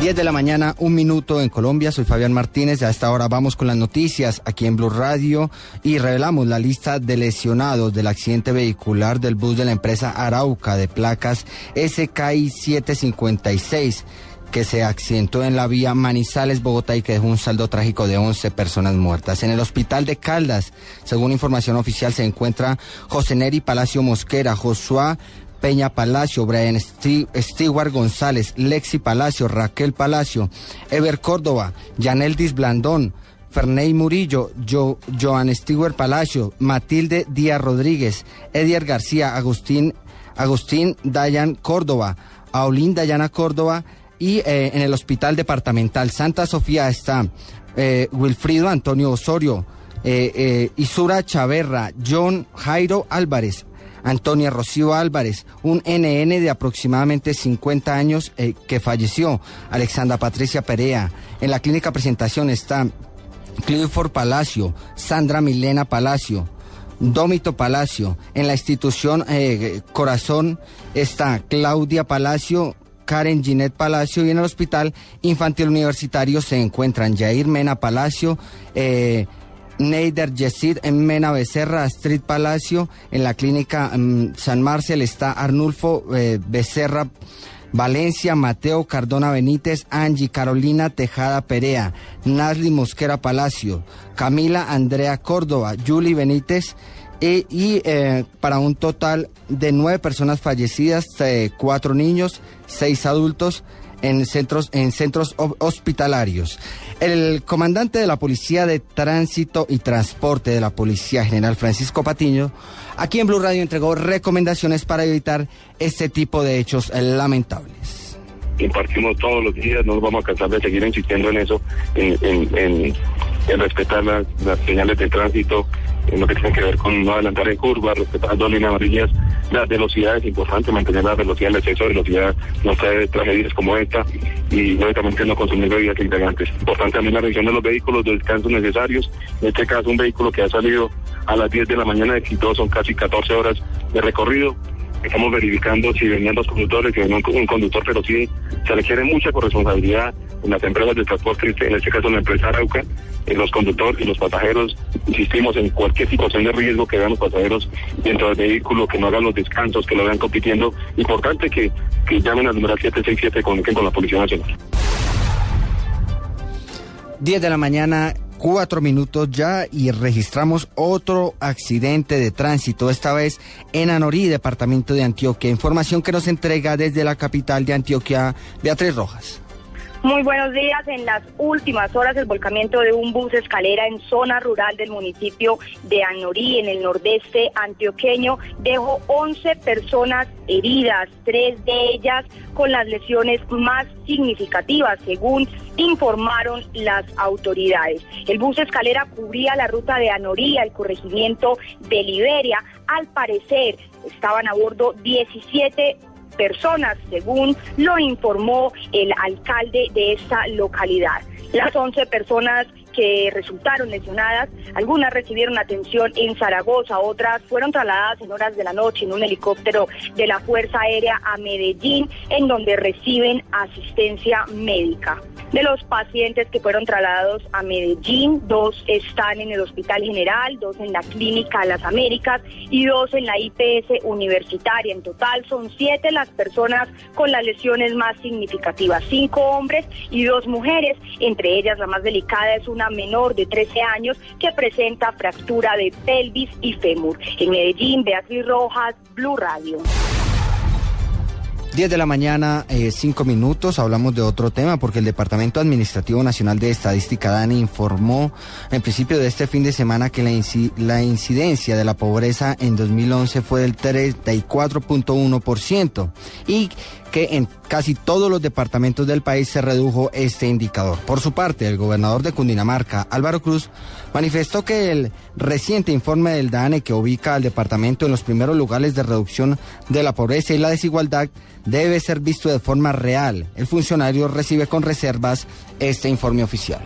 10 de la mañana, un minuto en Colombia. Soy Fabián Martínez. A esta hora vamos con las noticias aquí en Blue Radio y revelamos la lista de lesionados del accidente vehicular del bus de la empresa Arauca de placas SKI 756 que se accidentó en la vía Manizales, Bogotá y que dejó un saldo trágico de 11 personas muertas. En el hospital de Caldas, según información oficial, se encuentra José Neri Palacio Mosquera, Josué Peña Palacio, Brian Stewart González, Lexi Palacio, Raquel Palacio, Ever Córdoba, Yaneldis Blandón, Ferney Murillo, jo, Joan Stewart Palacio, Matilde Díaz Rodríguez, Edier García, Agustín, Agustín Dayan Córdoba, Aulín Dayana Córdoba, y eh, en el Hospital Departamental Santa Sofía está eh, Wilfrido Antonio Osorio, eh, Isura Chaverra, John Jairo Álvarez, Antonia Rocío Álvarez, un NN de aproximadamente 50 años que falleció, Alexandra Patricia Perea. En la clínica presentación está Clifford Palacio, Sandra Milena Palacio, Dómito Palacio. En la institución Corazón está Claudia Palacio, Karen Ginette Palacio y en el Hospital Infantil Universitario se encuentran Jair Mena Palacio, eh, Neider Yesid en Mena Becerra, Astrid Palacio, en la clínica mm, San Marcel está Arnulfo eh, Becerra. Valencia, Mateo Cardona Benítez, Angie Carolina Tejada Perea, Nasli Mosquera Palacio, Camila Andrea Córdoba, Julie Benítez, y, eh, para un total de nueve personas fallecidas, eh, cuatro niños, seis adultos en centros, en centros hospitalarios. El comandante de la Policía de Tránsito y Transporte de la Policía General Francisco Patiño, aquí en Blue Radio entregó recomendaciones para evitar este tipo de hechos lamentables. Impartimos todos los días, no nos vamos a cansar de seguir insistiendo en eso, en, respetar las señales de tránsito, en lo que tiene que ver con no adelantar en curva, respetar dos líneas amarillas. La velocidad es importante, mantener la velocidad, el exceso de velocidad no trae tragedias como esta y lógicamente no consumir bebidas integrantes. Importante también la revisión de los vehículos, los descansos necesarios. En este caso, un vehículo que ha salido a las 10 de la mañana de Quito, son casi 14 horas de recorrido. Estamos verificando si venían dos conductores, si venía un conductor, pero sí se requiere mucha corresponsabilidad en las empresas de transporte, en este caso la empresa Arauca, en los conductores y los pasajeros. Insistimos en cualquier situación de riesgo que vean los pasajeros dentro del vehículo, que no hagan los descansos, que lo vean compitiendo. Importante que, que llamen al número 767 con, con la Policía Nacional. 10 de la mañana, cuatro minutos ya y registramos otro accidente de tránsito, esta vez en Anorí, departamento de Antioquia. Información que nos entrega desde la capital de Antioquia, Beatriz Rojas. Muy buenos días. En las últimas horas, el volcamiento de un bus escalera en zona rural del municipio de Anorí, en el nordeste antioqueño, dejó 11 personas heridas, tres de ellas con las lesiones más significativas, según informaron las autoridades. El bus escalera cubría la ruta de Anorí al corregimiento de Liberia. Al parecer, estaban a bordo 17 personas, según lo informó el alcalde de esta localidad. Las 11 personas que resultaron lesionadas, algunas recibieron atención en Zaragoza, otras fueron trasladadas en horas de la noche en un helicóptero de la Fuerza Aérea a Medellín, en donde reciben asistencia médica. De los pacientes que fueron trasladados a Medellín, dos están en el Hospital General, dos en la Clínica Las Américas y dos en la IPS Universitaria. En total son siete las personas con las lesiones más significativas, cinco hombres y dos mujeres, entre ellas la más delicada es una menor de 13 años que presenta fractura de pelvis y fémur. En Medellín, Beatriz Rojas, Blue Radio. 10 de la mañana, 5 eh, minutos, hablamos de otro tema porque el Departamento Administrativo Nacional de Estadística DANI informó en principio de este fin de semana que la, incidencia de la pobreza en 2011 fue del 34.1% y que en casi todos los departamentos del país se redujo este indicador. Por su parte, el gobernador de Cundinamarca, Álvaro Cruz, manifestó que el reciente informe del DANE que ubica al departamento en los primeros lugares de reducción de la pobreza y la desigualdad debe ser visto de forma real. El funcionario recibe con reservas este informe oficial.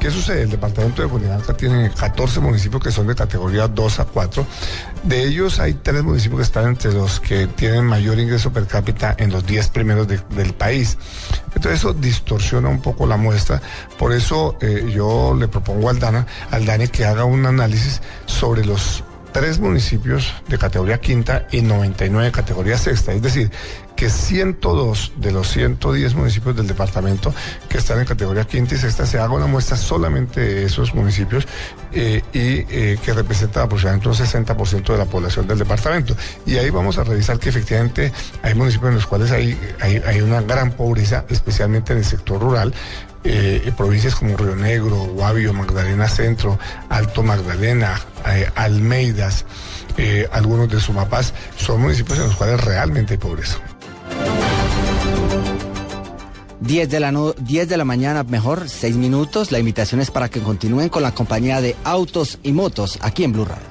¿Qué sucede? El departamento de Cundinamarca tiene 14 municipios que son de categoría 2 a 4. De ellos hay tres municipios que están entre los que tienen mayor ingreso per cápita en los 10 primeros del país. Entonces eso distorsiona un poco la muestra. Por eso eh, yo le propongo al, Dana, al DANE que haga un análisis sobre los tres municipios de categoría quinta y 99 de categoría sexta. Es decir, que 102 de los 110 municipios del departamento que están en categoría quinta y sexta se haga una muestra solamente de esos municipios eh, y eh, que representan aproximadamente un 60% de la población del departamento. Y ahí vamos a revisar que efectivamente hay municipios en los cuales hay, hay una gran pobreza, especialmente en el sector rural, eh, provincias como Río Negro, Guavio, Magdalena Centro, Alto Magdalena, eh, Almeidas, eh, algunos de Sumapaz, son municipios en los cuales realmente hay pobreza. 10 de, la 10 de la mañana, mejor 6 minutos. La invitación es para que continúen con la compañía de autos y motos aquí en Blue Radio.